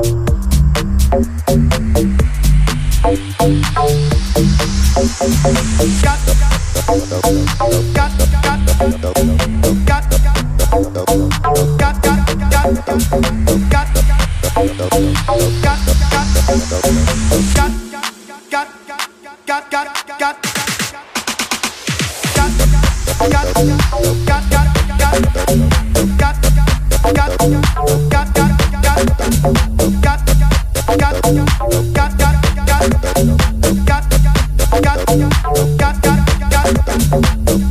Got got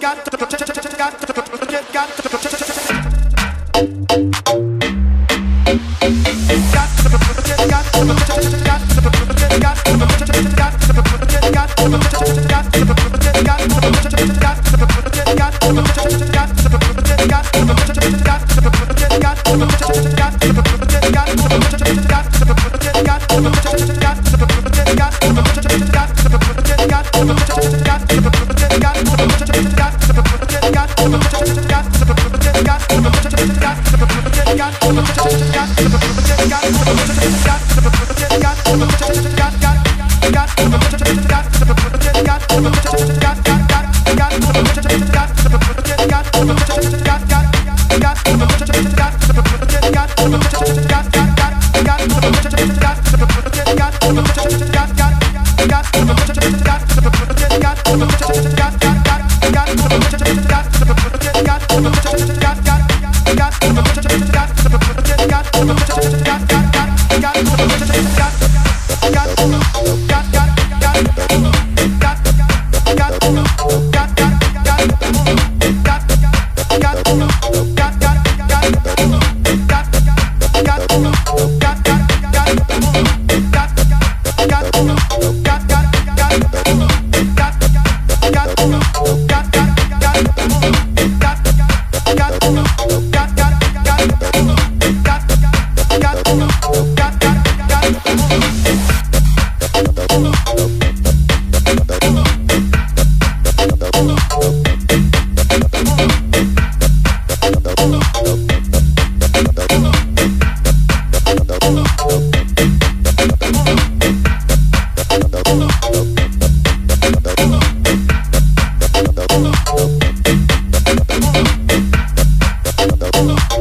Got Got Thank you.